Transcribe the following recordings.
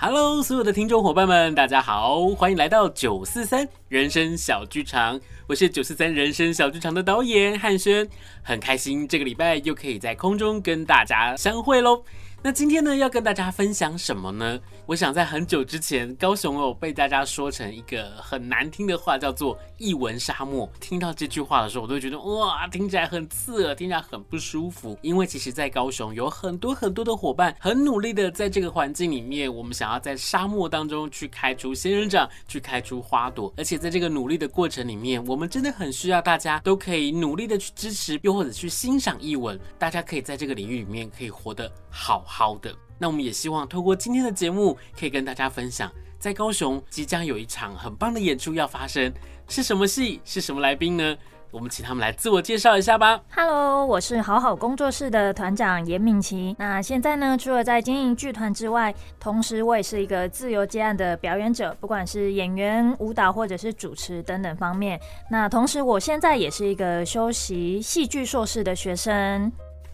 Hello，所有的听众伙伴们，大家好，欢迎来到九四三人生小剧场。我是九四三人生小剧场的导演汉轩，很开心这个礼拜又可以在空中跟大家相会喽。那今天呢，要跟大家分享什么呢？我想在很久之前，高雄哦被大家说成一个很难听的话，叫做“艺文沙漠”。听到这句话的时候，我都觉得哇，听起来很刺耳，听起来很不舒服。因为其实，在高雄有很多很多的伙伴，很努力的在这个环境里面，我们想要在沙漠当中去开出仙人掌，去开出花朵。而且在这个努力的过程里面，我们真的很需要大家都可以努力的去支持，又或者去欣赏艺文。大家可以在这个领域里面可以活得好好的。那我们也希望透过今天的节目，可以跟大家分享，在高雄即将有一场很棒的演出要发生，是什么戏？是什么来宾呢？我们请他们来自我介绍一下吧。Hello，我是好好工作室的团长严敏琪。那现在呢，除了在经营剧团之外，同时我也是一个自由接案的表演者，不管是演员、舞蹈或者是主持等等方面。那同时，我现在也是一个修习戏剧硕士的学生。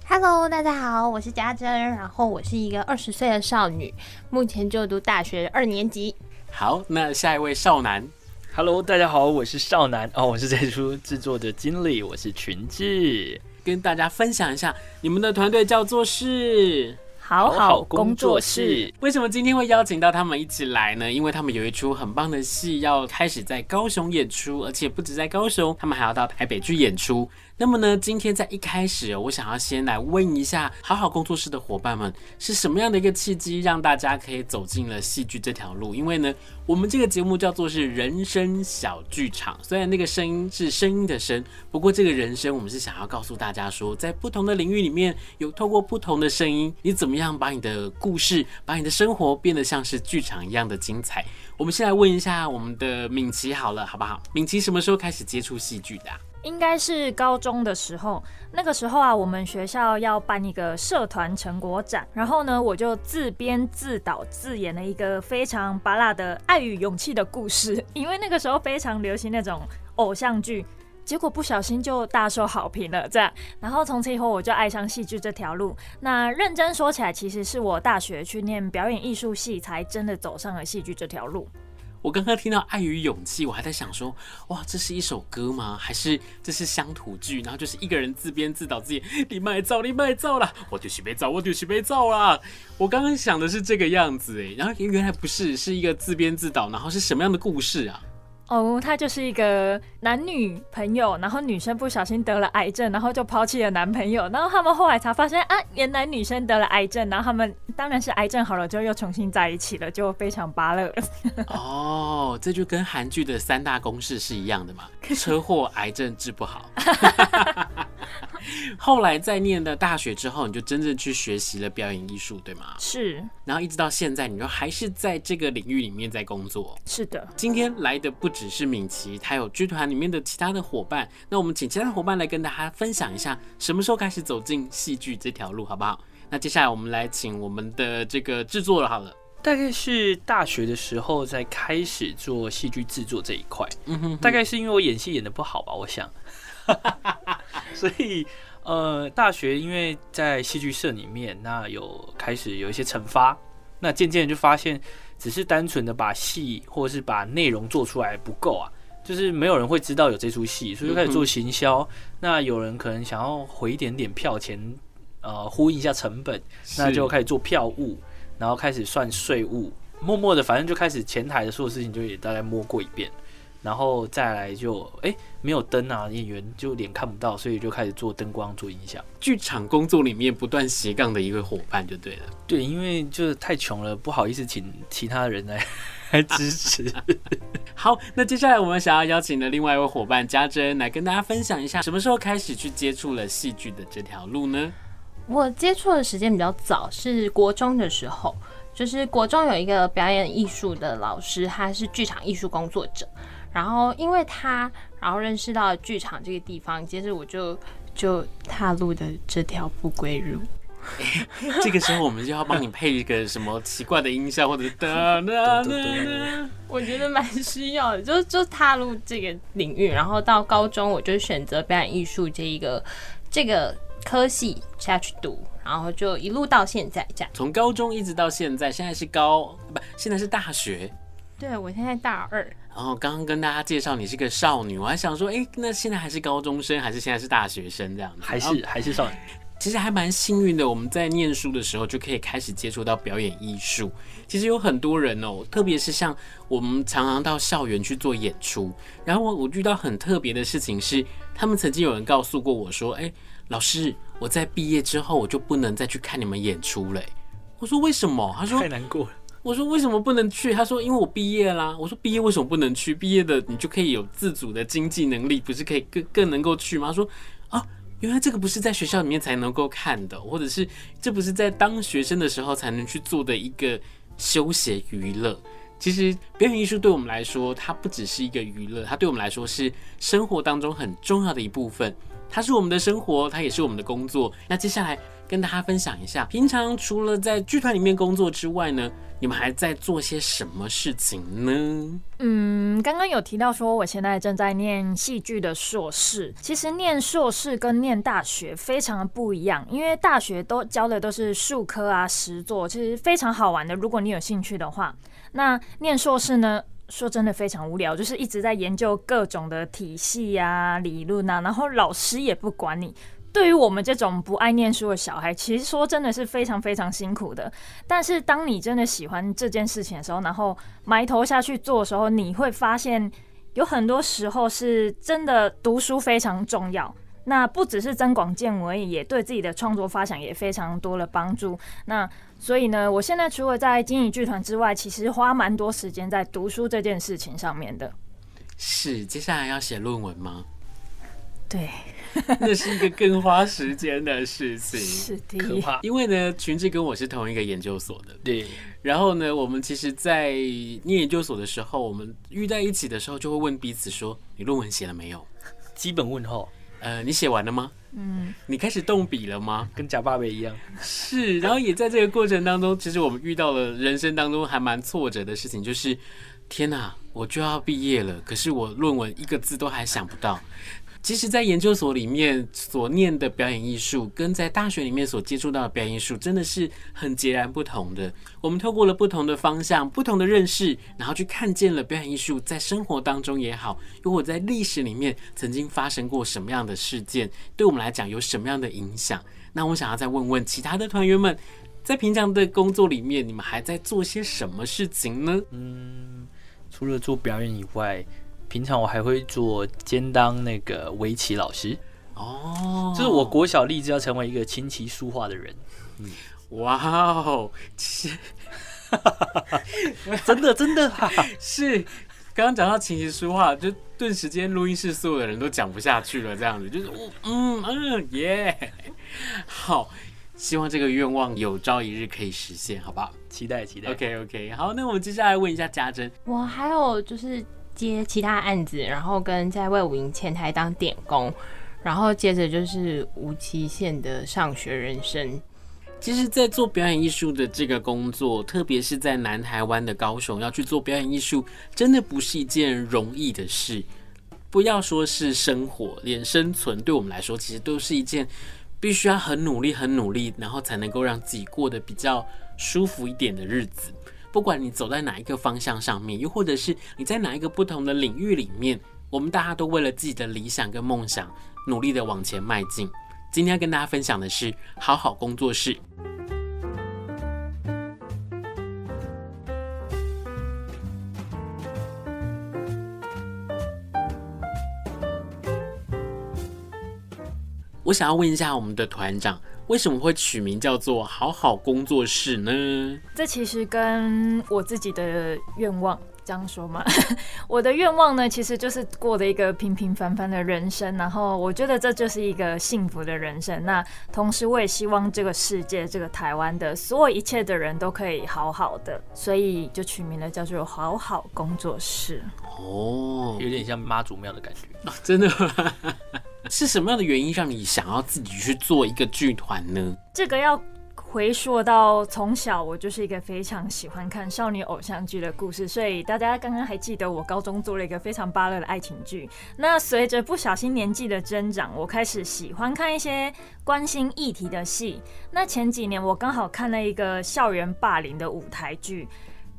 Hello，大家好，我是家珍，然后我是一个二十岁的少女，目前就读大学二年级。好，那下一位少男，Hello，大家好，我是少男哦，我是这出制作的经理，我是群智，跟大家分享一下，你们的团队叫做是。好好工作室，为什么今天会邀请到他们一起来呢？因为他们有一出很棒的戏要开始在高雄演出，而且不止在高雄，他们还要到台北去演出。那么呢，今天在一开始，我想要先来问一下好好工作室的伙伴们，是什么样的一个契机让大家可以走进了戏剧这条路？因为呢，我们这个节目叫做是人生小剧场，虽然那个声音是声音的声，不过这个人生我们是想要告诉大家说，在不同的领域里面有透过不同的声音，你怎么样把你的故事，把你的生活变得像是剧场一样的精彩。我们先来问一下我们的敏琪好了，好不好？敏琪什么时候开始接触戏剧的啊？应该是高中的时候，那个时候啊，我们学校要办一个社团成果展，然后呢，我就自编自导自演了一个非常芭乐的爱与勇气的故事，因为那个时候非常流行那种偶像剧，结果不小心就大受好评了，这样，然后从此以后我就爱上戏剧这条路。那认真说起来，其实是我大学去念表演艺术系，才真的走上了戏剧这条路。我刚刚听到《爱与勇气》，我还在想说，哇，这是一首歌吗？还是这是乡土剧？然后就是一个人自编自导自演，你卖造，你卖造啦，我就是被造，我就是被造啦。我刚刚想的是这个样子，哎，然后原来不是，是一个自编自导，然后是什么样的故事啊？哦，他就是一个男女朋友，然后女生不小心得了癌症，然后就抛弃了男朋友，然后他们后来才发现啊，原来女生得了癌症，然后他们当然是癌症好了，就又重新在一起了，就非常巴乐。哦，这就跟韩剧的三大公式是一样的嘛，车祸、癌症治不好。后来在念了大学之后，你就真正去学习了表演艺术，对吗？是。然后一直到现在，你就还是在这个领域里面在工作。是的。今天来的不只是敏琪，还有剧团里面的其他的伙伴。那我们请其他的伙伴来跟大家分享一下，什么时候开始走进戏剧这条路，好不好？那接下来我们来请我们的这个制作了，好了。大概是大学的时候才开始做戏剧制作这一块。嗯哼。大概是因为我演戏演得不好吧，我想。所以，呃，大学因为在戏剧社里面，那有开始有一些惩罚，那渐渐就发现，只是单纯的把戏或者是把内容做出来不够啊，就是没有人会知道有这出戏，所以就开始做行销。那有人可能想要回一点点票钱，呃，呼应一下成本，那就开始做票务，然后开始算税务，默默的，反正就开始前台的所有事情就也大概摸过一遍。然后再来就哎、欸、没有灯啊，演员就脸看不到，所以就开始做灯光、做音响。剧场工作里面不断斜杠的一个伙伴就对了。对，因为就是太穷了，不好意思请其他人来 来支持。好，那接下来我们想要邀请的另外一位伙伴家珍来跟大家分享一下，什么时候开始去接触了戏剧的这条路呢？我接触的时间比较早，是国中的时候，就是国中有一个表演艺术的老师，他是剧场艺术工作者。然后因为他，然后认识到剧场这个地方，接着我就就踏入的这条不归路。这个时候我们就要帮你配一个什么奇怪的音效，或者是哒哒哒。我觉得蛮需要的，就 就踏入这个领域。然后到高中，我就选择表演艺术这一个这个科系下去读，然后就一路到现在这样。从高中一直到现在，现在是高不，现在是大学。对，我现在大二。然后刚刚跟大家介绍你是个少女，我还想说，哎，那现在还是高中生，还是现在是大学生这样子？还是还是少女？其实还蛮幸运的，我们在念书的时候就可以开始接触到表演艺术。其实有很多人哦，特别是像我们常常到校园去做演出，然后我我遇到很特别的事情是，他们曾经有人告诉过我说，哎，老师，我在毕业之后我就不能再去看你们演出了。我说为什么？他说太难过了。我说为什么不能去？他说因为我毕业啦。我说毕业为什么不能去？毕业的你就可以有自主的经济能力，不是可以更更能够去吗？他说啊，原来这个不是在学校里面才能够看的，或者是这不是在当学生的时候才能去做的一个休闲娱乐。其实表演艺术对我们来说，它不只是一个娱乐，它对我们来说是生活当中很重要的一部分。它是我们的生活，它也是我们的工作。那接下来跟大家分享一下，平常除了在剧团里面工作之外呢，你们还在做些什么事情呢？嗯，刚刚有提到说我现在正在念戏剧的硕士。其实念硕士跟念大学非常不一样，因为大学都教的都是术科啊、实作，其实非常好玩的。如果你有兴趣的话，那念硕士呢？说真的非常无聊，就是一直在研究各种的体系啊、理论啊，然后老师也不管你。对于我们这种不爱念书的小孩，其实说真的是非常非常辛苦的。但是当你真的喜欢这件事情的时候，然后埋头下去做的时候，你会发现有很多时候是真的读书非常重要。那不只是增广见闻而已，也对自己的创作发展也非常多了帮助。那所以呢，我现在除了在经营剧团之外，其实花蛮多时间在读书这件事情上面的。是，接下来要写论文吗？对，那是一个更花时间的事情。是的，可怕。因为呢，群志跟我是同一个研究所的。对。然后呢，我们其实，在念研究所的时候，我们遇在一起的时候，就会问彼此说：“你论文写了没有？”基本问候。呃，你写完了吗？嗯，你开始动笔了吗？跟假爸爸一样。是，然后也在这个过程当中，其实我们遇到了人生当中还蛮挫折的事情，就是天哪，我就要毕业了，可是我论文一个字都还想不到。其实，在研究所里面所念的表演艺术，跟在大学里面所接触到的表演艺术，真的是很截然不同的。我们透过了不同的方向、不同的认识，然后去看见了表演艺术在生活当中也好，又或在历史里面曾经发生过什么样的事件，对我们来讲有什么样的影响。那我想要再问问其他的团员们，在平常的工作里面，你们还在做些什么事情呢？嗯，除了做表演以外。平常我还会做兼当那个围棋老师哦，就是我国小立志要成为一个琴棋书画的人。嗯，哇哦，真的真的 是。刚刚讲到琴棋书画，就顿时间录音室所有的人都讲不下去了，这样子就是嗯嗯耶，好，希望这个愿望有朝一日可以实现，好不好？期待期待。OK OK，好，那我们接下来问一下家珍，我还有就是。接其他案子，然后跟在魏武营前台当点工，然后接着就是无期限的上学人生。其实，在做表演艺术的这个工作，特别是在南台湾的高雄，要去做表演艺术，真的不是一件容易的事。不要说是生活，连生存，对我们来说，其实都是一件必须要很努力、很努力，然后才能够让自己过得比较舒服一点的日子。不管你走在哪一个方向上面，又或者是你在哪一个不同的领域里面，我们大家都为了自己的理想跟梦想努力的往前迈进。今天要跟大家分享的是好好工作室。我想要问一下我们的团长，为什么会取名叫做“好好工作室”呢？这其实跟我自己的愿望这样说嘛。我的愿望呢，其实就是过的一个平平凡凡的人生，然后我觉得这就是一个幸福的人生。那同时，我也希望这个世界、这个台湾的所有一切的人都可以好好的，所以就取名了叫做“好好工作室”。哦，有点像妈祖庙的感觉，哦、真的吗？是什么样的原因让你想要自己去做一个剧团呢？这个要回溯到从小我就是一个非常喜欢看少女偶像剧的故事，所以大家刚刚还记得我高中做了一个非常芭乐的爱情剧。那随着不小心年纪的增长，我开始喜欢看一些关心议题的戏。那前几年我刚好看了一个校园霸凌的舞台剧，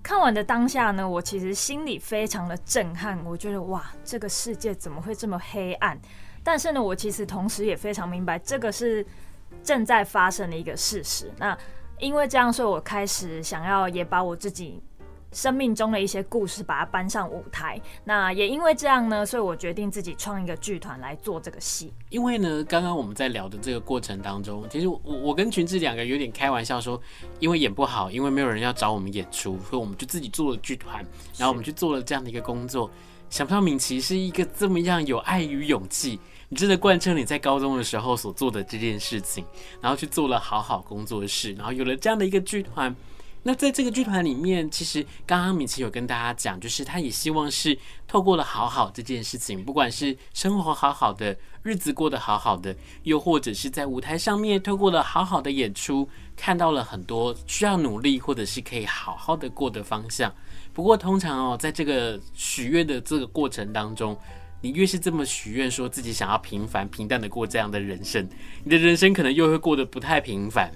看完的当下呢，我其实心里非常的震撼。我觉得哇，这个世界怎么会这么黑暗？但是呢，我其实同时也非常明白，这个是正在发生的一个事实。那因为这样，所以我开始想要也把我自己生命中的一些故事把它搬上舞台。那也因为这样呢，所以我决定自己创一个剧团来做这个戏。因为呢，刚刚我们在聊的这个过程当中，其实我我跟群志两个有点开玩笑说，因为演不好，因为没有人要找我们演出，所以我们就自己做了剧团，然后我们去做了这样的一个工作。想不到敏琦是一个这么样有爱与勇气。你真的贯彻你在高中的时候所做的这件事情，然后去做了好好工作室，然后有了这样的一个剧团。那在这个剧团里面，其实刚刚米奇有跟大家讲，就是他也希望是透过了好好这件事情，不管是生活好好的，日子过得好好的，又或者是在舞台上面透过了好好的演出，看到了很多需要努力或者是可以好好的过的方向。不过通常哦，在这个许愿的这个过程当中，你越是这么许愿，说自己想要平凡平淡的过这样的人生，你的人生可能又会过得不太平凡。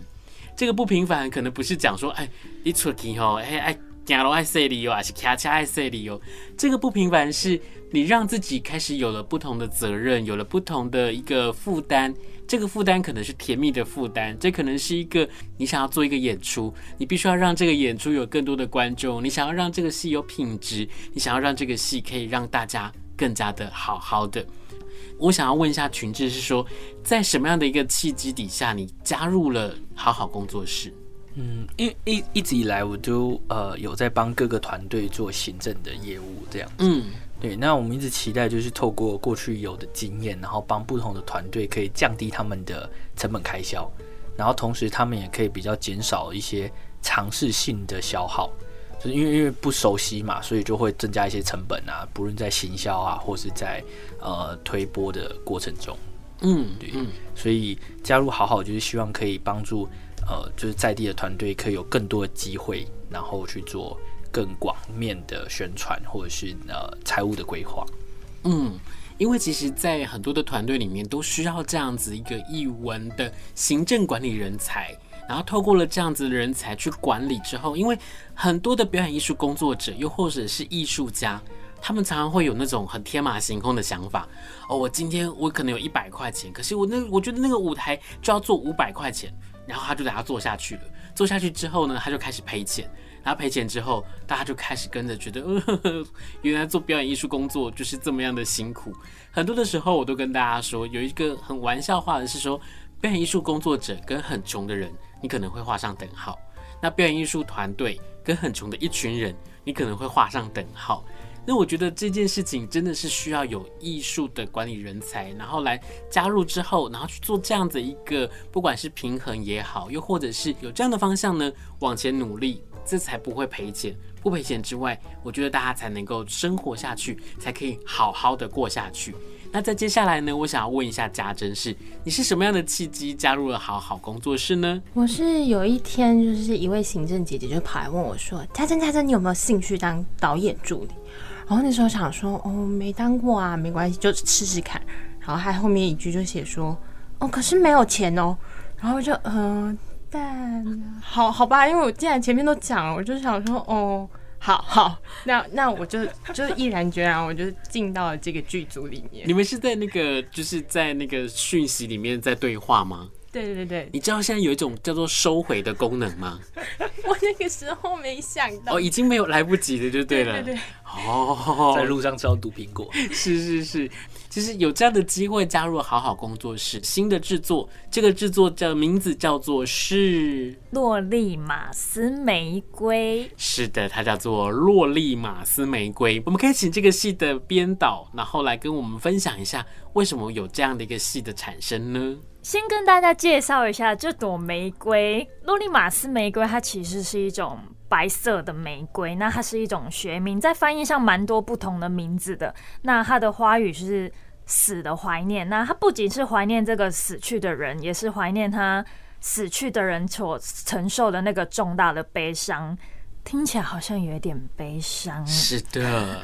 这个不平凡，可能不是讲说，哎，你出去吼，哎哎，走路爱细里哦，还是骑车爱细里哦。这个不平凡，是你让自己开始有了不同的责任，有了不同的一个负担。这个负担可能是甜蜜的负担，这可能是一个你想要做一个演出，你必须要让这个演出有更多的观众，你想要让这个戏有品质，你想要让这个戏可以让大家。更加的好好的，我想要问一下群志，是说在什么样的一个契机底下，你加入了好好工作室？嗯，因为一一直以来我都呃有在帮各个团队做行政的业务，这样子。嗯，对。那我们一直期待就是透过过去有的经验，然后帮不同的团队可以降低他们的成本开销，然后同时他们也可以比较减少一些尝试性的消耗。就是因为因为不熟悉嘛，所以就会增加一些成本啊，不论在行销啊，或是在呃推播的过程中，嗯，对，嗯，所以加入好好就是希望可以帮助呃就是在地的团队可以有更多的机会，然后去做更广面的宣传或者是呃财务的规划，嗯，因为其实，在很多的团队里面都需要这样子一个译文的行政管理人才。然后透过了这样子的人才去管理之后，因为很多的表演艺术工作者，又或者是艺术家，他们常常会有那种很天马行空的想法。哦，我今天我可能有一百块钱，可是我那我觉得那个舞台就要做五百块钱，然后他就给他做下去了。做下去之后呢，他就开始赔钱，然后赔钱之后，大家就开始跟着觉得，呃，原来做表演艺术工作就是这么样的辛苦。很多的时候，我都跟大家说，有一个很玩笑话的是说，表演艺术工作者跟很穷的人。你可能会画上等号，那表演艺术团队跟很穷的一群人，你可能会画上等号。那我觉得这件事情真的是需要有艺术的管理人才，然后来加入之后，然后去做这样子一个，不管是平衡也好，又或者是有这样的方向呢，往前努力，这才不会赔钱。不赔钱之外，我觉得大家才能够生活下去，才可以好好的过下去。那在接下来呢，我想要问一下家珍，是你是什么样的契机加入了好好工作室呢？我是有一天，就是一位行政姐姐就跑来问我说：“家珍，家珍，你有没有兴趣当导演助理？”然后那时候想说：“哦，没当过啊，没关系，就试试看。”然后还后面一句就写说：“哦，可是没有钱哦。”然后就嗯、但好好吧，因为我既然前面都讲了，我就想说：“哦，好好，那那我就 就毅然决然，我就进到了这个剧组里面。你们是在那个就是在那个讯息里面在对话吗？对对对，你知道现在有一种叫做收回的功能吗？我那个时候没想到，哦，已经没有来不及了，就对了。对对对，哦，在路上吃到毒苹果，是 是是。其实有这样的机会加入好好工作室，新的制作，这个制作叫名字叫做是《洛丽马斯玫瑰》。是的，它叫做《洛丽马斯玫瑰》。我们可以请这个戏的编导，然后来跟我们分享一下，为什么有这样的一个戏的产生呢？先跟大家介绍一下这朵玫瑰——洛丽玛斯玫瑰，它其实是一种白色的玫瑰。那它是一种学名，在翻译上蛮多不同的名字的。那它的花语是“死的怀念”。那它不仅是怀念这个死去的人，也是怀念他死去的人所承受的那个重大的悲伤。听起来好像有点悲伤。是的，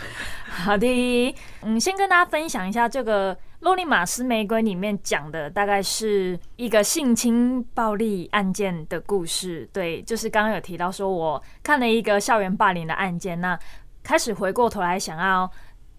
好的，嗯，先跟大家分享一下这个。《洛丽玛斯玫瑰》里面讲的大概是一个性侵暴力案件的故事，对，就是刚刚有提到说，我看了一个校园霸凌的案件，那开始回过头来想要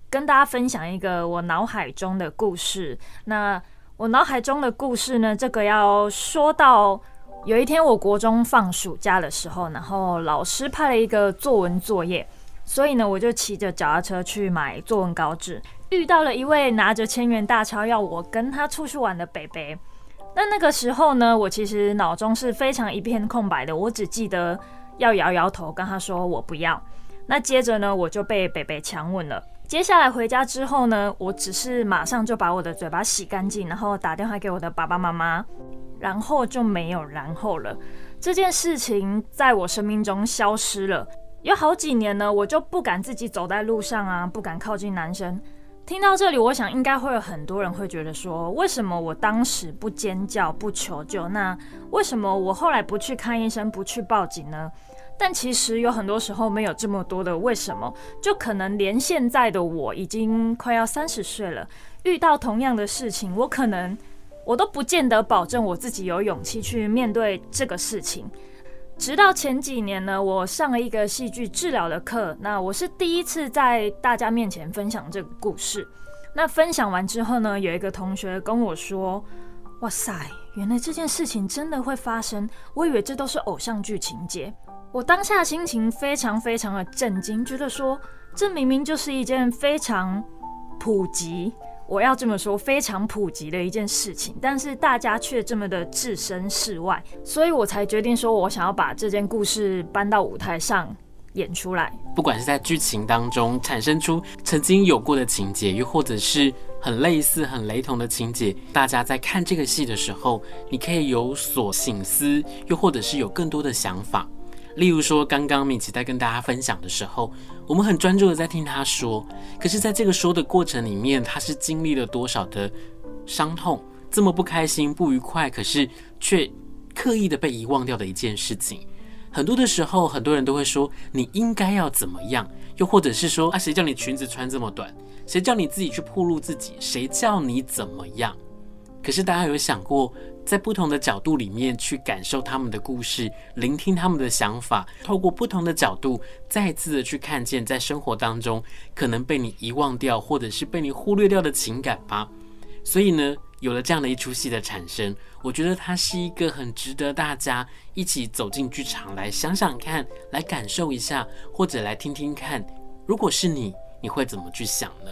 跟大家分享一个我脑海中的故事。那我脑海中的故事呢，这个要说到有一天我国中放暑假的时候，然后老师派了一个作文作业，所以呢，我就骑着脚踏车去买作文稿纸。遇到了一位拿着千元大钞要我跟他出去玩的北北，那那个时候呢，我其实脑中是非常一片空白的，我只记得要摇摇头跟他说我不要。那接着呢，我就被北北强吻了。接下来回家之后呢，我只是马上就把我的嘴巴洗干净，然后打电话给我的爸爸妈妈，然后就没有然后了。这件事情在我生命中消失了，有好几年呢，我就不敢自己走在路上啊，不敢靠近男生。听到这里，我想应该会有很多人会觉得说，为什么我当时不尖叫、不求救？那为什么我后来不去看医生、不去报警呢？但其实有很多时候没有这么多的为什么，就可能连现在的我已经快要三十岁了，遇到同样的事情，我可能我都不见得保证我自己有勇气去面对这个事情。直到前几年呢，我上了一个戏剧治疗的课，那我是第一次在大家面前分享这个故事。那分享完之后呢，有一个同学跟我说：“哇塞，原来这件事情真的会发生，我以为这都是偶像剧情节。”我当下心情非常非常的震惊，觉得说这明明就是一件非常普及。我要这么说，非常普及的一件事情，但是大家却这么的置身事外，所以我才决定说，我想要把这件故事搬到舞台上演出来。不管是在剧情当中产生出曾经有过的情节，又或者是很类似、很雷同的情节，大家在看这个戏的时候，你可以有所醒思，又或者是有更多的想法。例如说，刚刚米奇在跟大家分享的时候，我们很专注的在听他说，可是在这个说的过程里面，他是经历了多少的伤痛，这么不开心、不愉快，可是却刻意的被遗忘掉的一件事情。很多的时候，很多人都会说你应该要怎么样，又或者是说啊，谁叫你裙子穿这么短？谁叫你自己去暴露自己？谁叫你怎么样？可是大家有想过，在不同的角度里面去感受他们的故事，聆听他们的想法，透过不同的角度，再次的去看见在生活当中可能被你遗忘掉，或者是被你忽略掉的情感吧。所以呢，有了这样的一出戏的产生，我觉得它是一个很值得大家一起走进剧场来想想看，来感受一下，或者来听听看，如果是你，你会怎么去想呢？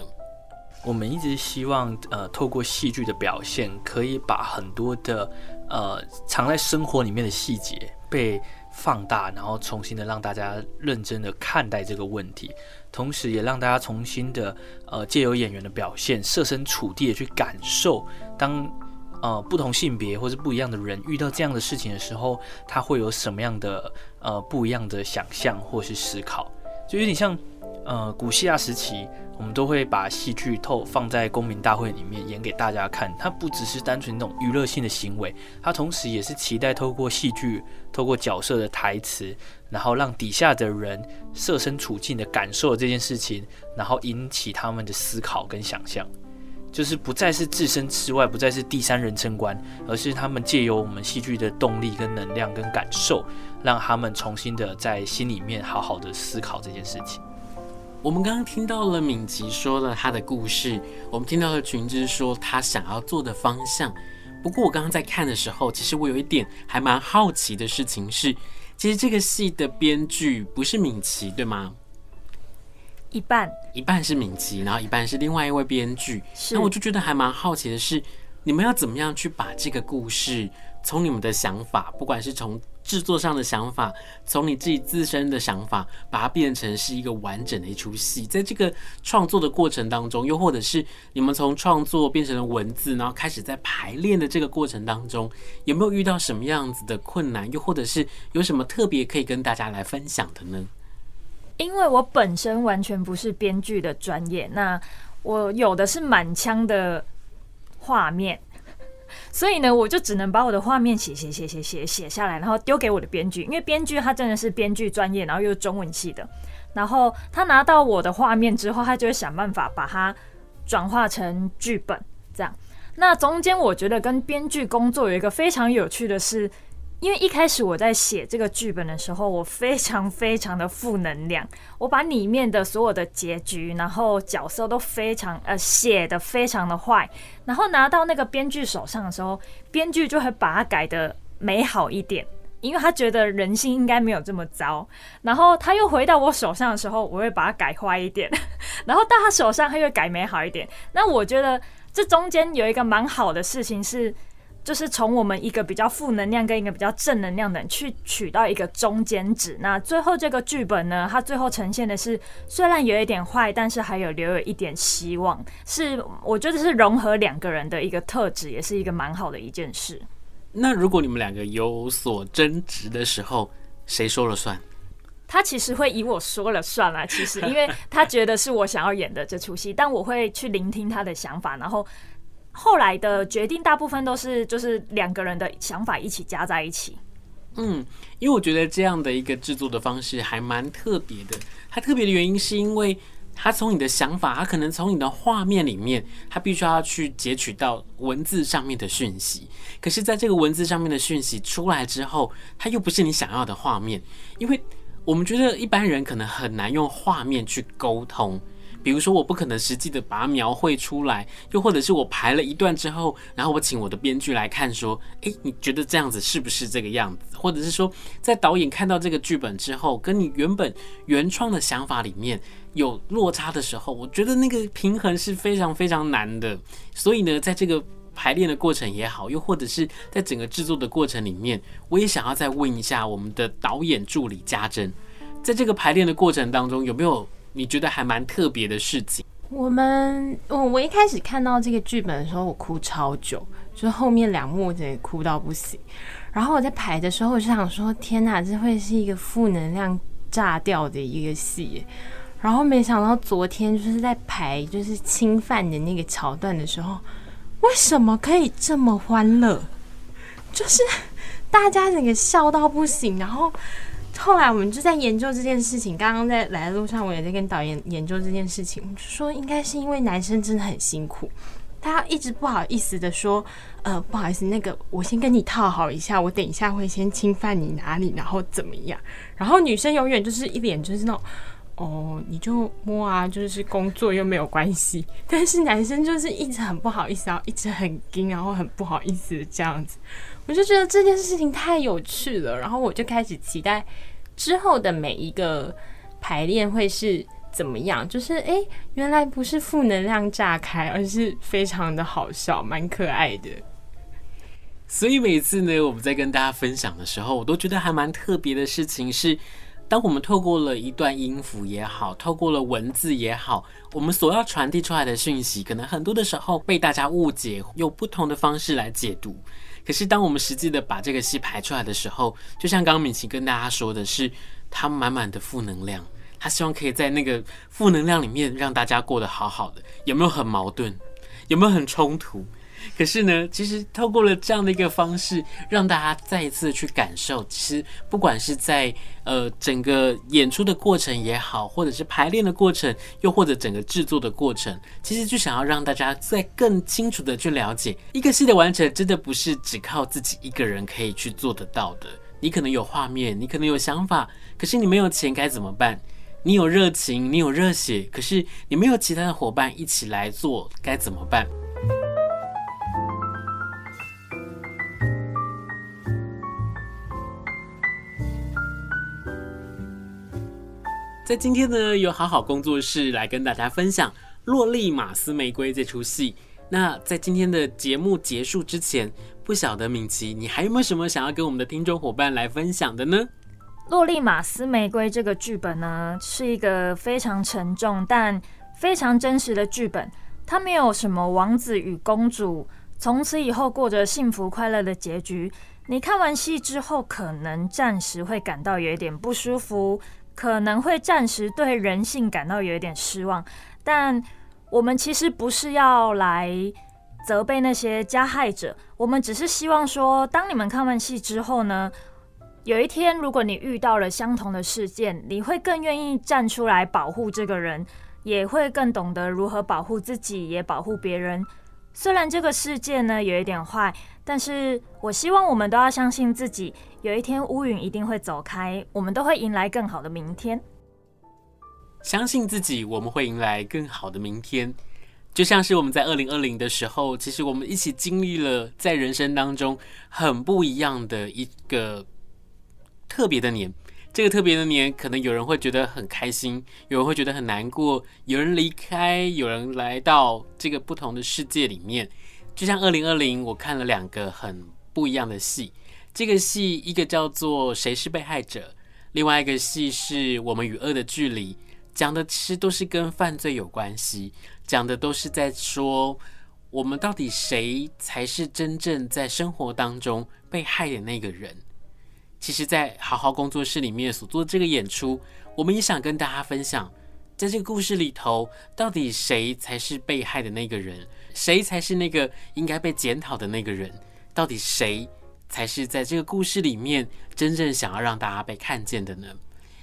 我们一直希望，呃，透过戏剧的表现，可以把很多的，呃，藏在生活里面的细节被放大，然后重新的让大家认真的看待这个问题，同时也让大家重新的，呃，借由演员的表现，设身处地的去感受，当，呃，不同性别或是不一样的人遇到这样的事情的时候，他会有什么样的，呃，不一样的想象或是思考，就有点像。呃，古希腊时期，我们都会把戏剧透放在公民大会里面演给大家看。它不只是单纯那种娱乐性的行为，它同时也是期待透过戏剧、透过角色的台词，然后让底下的人设身处境的感受这件事情，然后引起他们的思考跟想象。就是不再是置身事外，不再是第三人称观，而是他们借由我们戏剧的动力跟能量跟感受，让他们重新的在心里面好好的思考这件事情。我们刚刚听到了敏琪说了他的故事，我们听到了群之说他想要做的方向。不过我刚刚在看的时候，其实我有一点还蛮好奇的事情是，其实这个戏的编剧不是敏琪，对吗？一半一半是敏琪，然后一半是另外一位编剧。那我就觉得还蛮好奇的是，你们要怎么样去把这个故事，从你们的想法，不管是从制作上的想法，从你自己自身的想法，把它变成是一个完整的一出戏。在这个创作的过程当中，又或者是你们从创作变成了文字，然后开始在排练的这个过程当中，有没有遇到什么样子的困难？又或者是有什么特别可以跟大家来分享的呢？因为我本身完全不是编剧的专业，那我有的是满腔的画面，所以呢，我就只能把我的画面写写写写写写下来，然后丢给我的编剧。因为编剧他真的是编剧专业，然后又是中文系的，然后他拿到我的画面之后，他就会想办法把它转化成剧本。这样，那中间我觉得跟编剧工作有一个非常有趣的是。因为一开始我在写这个剧本的时候，我非常非常的负能量，我把里面的所有的结局，然后角色都非常呃写的非常的坏，然后拿到那个编剧手上的时候，编剧就会把它改得美好一点，因为他觉得人性应该没有这么糟，然后他又回到我手上的时候，我会把它改坏一点，然后到他手上他又改美好一点。那我觉得这中间有一个蛮好的事情是。就是从我们一个比较负能量跟一个比较正能量的人去取到一个中间值。那最后这个剧本呢，它最后呈现的是虽然有一点坏，但是还有留有一点希望。是我觉得是融合两个人的一个特质，也是一个蛮好的一件事。那如果你们两个有所争执的时候，谁说了算？他其实会以我说了算啦。其实因为他觉得是我想要演的这出戏，但我会去聆听他的想法，然后。后来的决定大部分都是就是两个人的想法一起加在一起。嗯，因为我觉得这样的一个制作的方式还蛮特别的。它特别的原因是因为它从你的想法，它可能从你的画面里面，它必须要去截取到文字上面的讯息。可是，在这个文字上面的讯息出来之后，它又不是你想要的画面，因为我们觉得一般人可能很难用画面去沟通。比如说，我不可能实际的把它描绘出来，又或者是我排了一段之后，然后我请我的编剧来看，说，诶，你觉得这样子是不是这个样子？或者是说，在导演看到这个剧本之后，跟你原本原创的想法里面有落差的时候，我觉得那个平衡是非常非常难的。所以呢，在这个排练的过程也好，又或者是在整个制作的过程里面，我也想要再问一下我们的导演助理家珍，在这个排练的过程当中有没有？你觉得还蛮特别的事情。我们，我我一开始看到这个剧本的时候，我哭超久，就后面两幕真的哭到不行。然后我在排的时候，我就想说：天哪，这会是一个负能量炸掉的一个戏。然后没想到昨天就是在排就是侵犯的那个桥段的时候，为什么可以这么欢乐？就是大家整个笑到不行，然后。后来我们就在研究这件事情。刚刚在来的路上，我也在跟导演研究这件事情。我就说应该是因为男生真的很辛苦，他一直不好意思的说：“呃，不好意思，那个我先跟你套好一下，我等一下会先侵犯你哪里，然后怎么样？”然后女生永远就是一脸就是那种：“哦，你就摸啊，就是工作又没有关系。”但是男生就是一直很不好意思，然后一直很惊，然后很不好意思这样子。我就觉得这件事情太有趣了，然后我就开始期待之后的每一个排练会是怎么样。就是哎，原来不是负能量炸开，而是非常的好笑，蛮可爱的。所以每次呢，我们在跟大家分享的时候，我都觉得还蛮特别的事情是，当我们透过了一段音符也好，透过了文字也好，我们所要传递出来的讯息，可能很多的时候被大家误解，用不同的方式来解读。可是，当我们实际的把这个戏排出来的时候，就像刚刚米奇跟大家说的是，他满满的负能量，他希望可以在那个负能量里面让大家过得好好的。有没有很矛盾？有没有很冲突？可是呢，其实透过了这样的一个方式，让大家再一次去感受，其实不管是在呃整个演出的过程也好，或者是排练的过程，又或者整个制作的过程，其实就想要让大家再更清楚的去了解，一个戏的完成，真的不是只靠自己一个人可以去做得到的。你可能有画面，你可能有想法，可是你没有钱该怎么办？你有热情，你有热血，可是你没有其他的伙伴一起来做，该怎么办？在今天呢，有好好工作室来跟大家分享《洛丽玛丝玫瑰》这出戏。那在今天的节目结束之前，不晓得敏琦，你还有没有什么想要跟我们的听众伙伴来分享的呢？《洛丽玛丝玫瑰》这个剧本呢，是一个非常沉重但非常真实的剧本。它没有什么王子与公主从此以后过着幸福快乐的结局。你看完戏之后，可能暂时会感到有一点不舒服，可能会暂时对人性感到有一点失望。但我们其实不是要来责备那些加害者，我们只是希望说，当你们看完戏之后呢，有一天，如果你遇到了相同的事件，你会更愿意站出来保护这个人，也会更懂得如何保护自己，也保护别人。虽然这个世界呢有一点坏，但是我希望我们都要相信自己，有一天乌云一定会走开，我们都会迎来更好的明天。相信自己，我们会迎来更好的明天。就像是我们在二零二零的时候，其实我们一起经历了在人生当中很不一样的一个。特别的年，这个特别的年，可能有人会觉得很开心，有人会觉得很难过，有人离开，有人来到这个不同的世界里面。就像二零二零，我看了两个很不一样的戏。这个戏一个叫做《谁是被害者》，另外一个戏是我们与恶的距离，讲的其实都是跟犯罪有关系，讲的都是在说我们到底谁才是真正在生活当中被害的那个人。其实，在好好工作室里面所做的这个演出，我们也想跟大家分享，在这个故事里头，到底谁才是被害的那个人？谁才是那个应该被检讨的那个人？到底谁才是在这个故事里面真正想要让大家被看见的呢？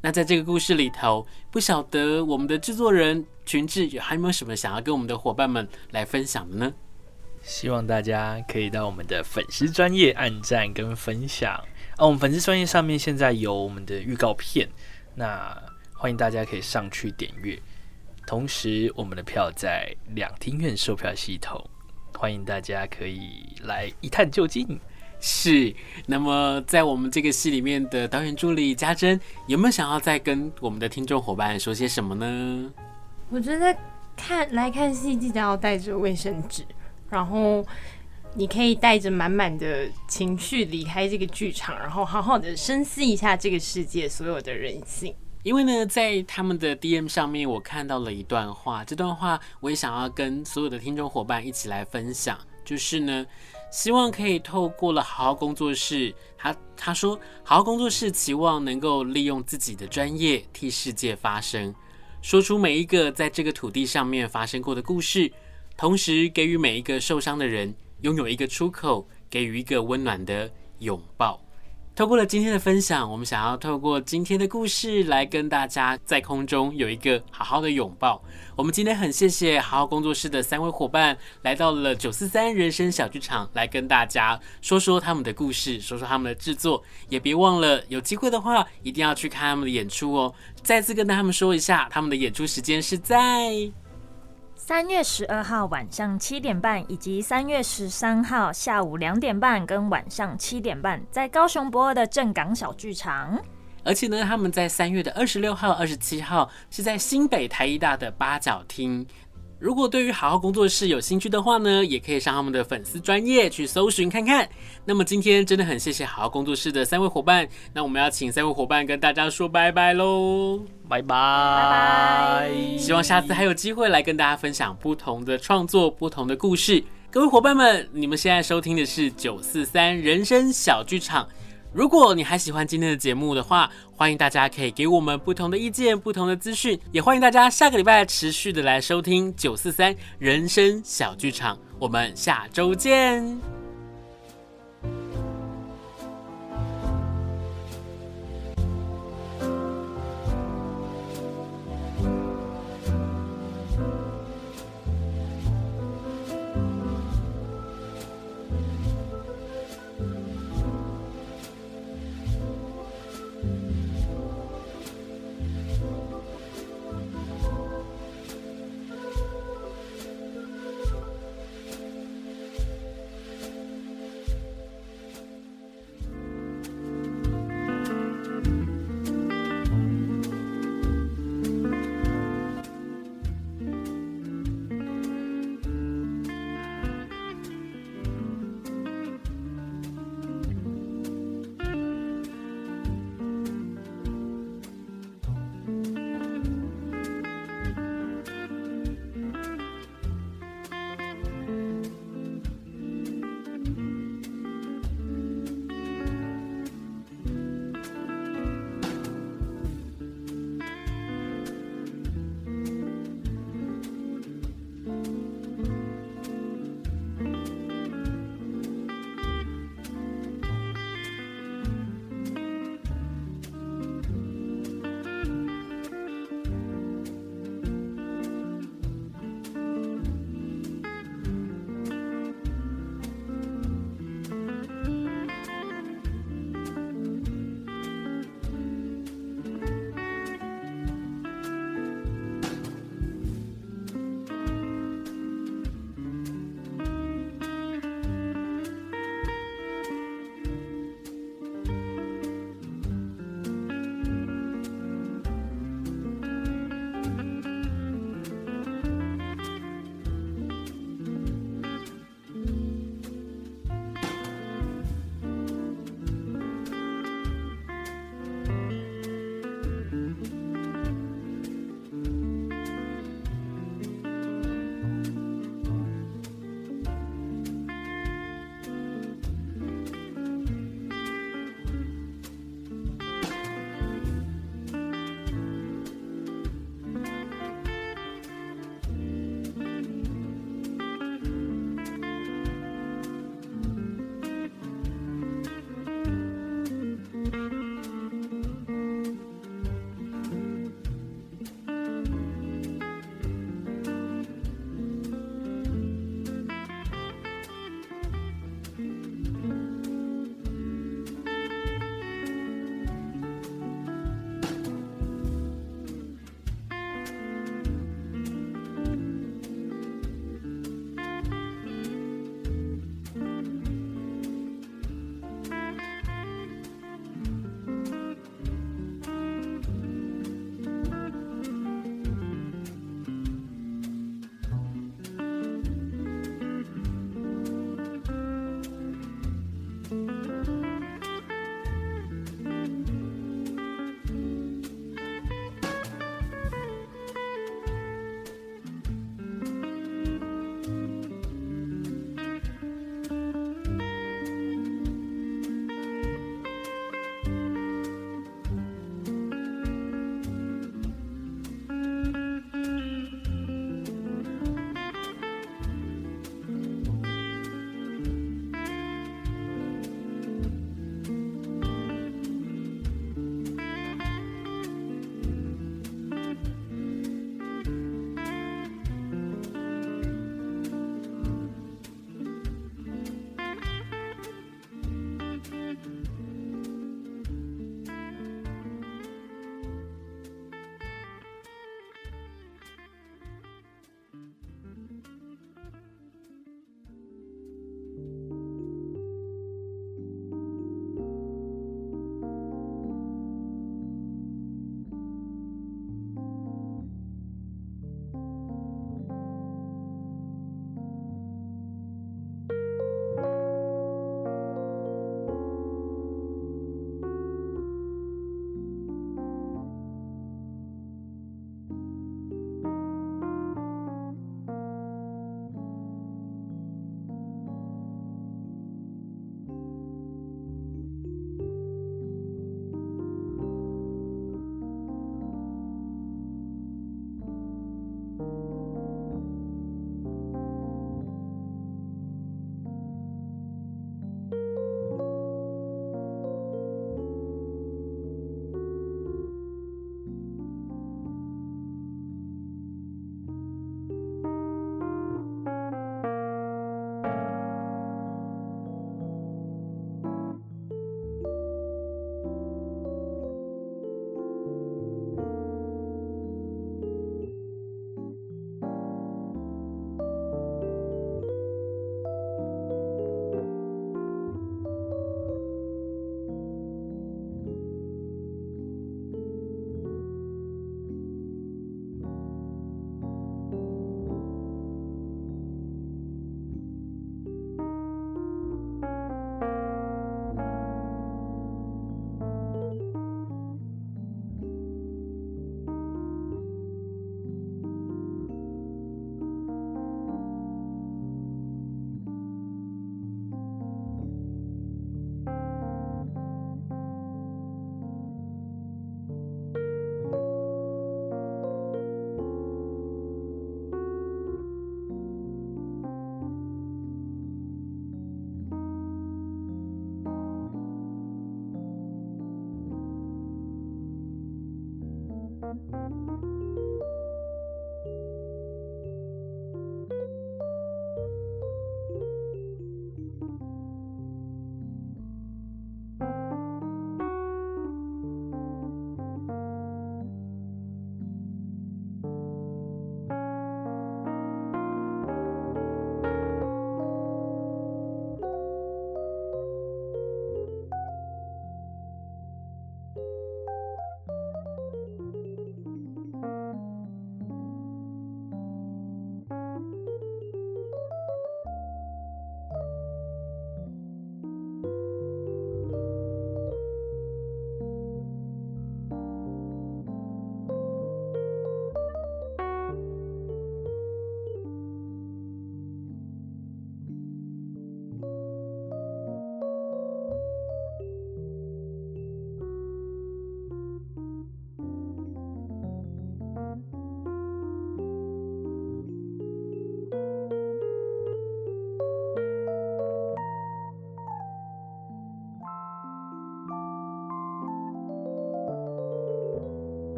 那在这个故事里头，不晓得我们的制作人群智还有没有什么想要跟我们的伙伴们来分享的呢？希望大家可以到我们的粉丝专业按赞跟分享。哦，我们粉丝专业上面现在有我们的预告片，那欢迎大家可以上去点阅。同时，我们的票在两厅院售票系统，欢迎大家可以来一探究竟。是，那么在我们这个戏里面的导演助理家珍，有没有想要再跟我们的听众伙伴说些什么呢？我觉得看来看戏记得要带着卫生纸，然后。你可以带着满满的情绪离开这个剧场，然后好好的深思一下这个世界所有的人性。因为呢，在他们的 DM 上面，我看到了一段话，这段话我也想要跟所有的听众伙伴一起来分享。就是呢，希望可以透过了好好工作室，他他说，好好工作室期望能够利用自己的专业替世界发声，说出每一个在这个土地上面发生过的故事，同时给予每一个受伤的人。拥有一个出口，给予一个温暖的拥抱。透过了今天的分享，我们想要透过今天的故事来跟大家在空中有一个好好的拥抱。我们今天很谢谢好好工作室的三位伙伴来到了九四三人生小剧场，来跟大家说说他们的故事，说说他们的制作。也别忘了有机会的话，一定要去看他们的演出哦。再次跟他们说一下，他们的演出时间是在。三月十二号晚上七点半，以及三月十三号下午两点半跟晚上七点半，在高雄博二的镇港小剧场。而且呢，他们在三月的二十六号、二十七号是在新北台艺大的八角厅。如果对于好好工作室有兴趣的话呢，也可以上他们的粉丝专业去搜寻看看。那么今天真的很谢谢好好工作室的三位伙伴，那我们要请三位伙伴跟大家说拜拜喽，拜拜拜拜。希望下次还有机会来跟大家分享不同的创作、不同的故事。各位伙伴们，你们现在收听的是九四三人生小剧场。如果你还喜欢今天的节目的话，欢迎大家可以给我们不同的意见、不同的资讯，也欢迎大家下个礼拜持续的来收听九四三人生小剧场，我们下周见。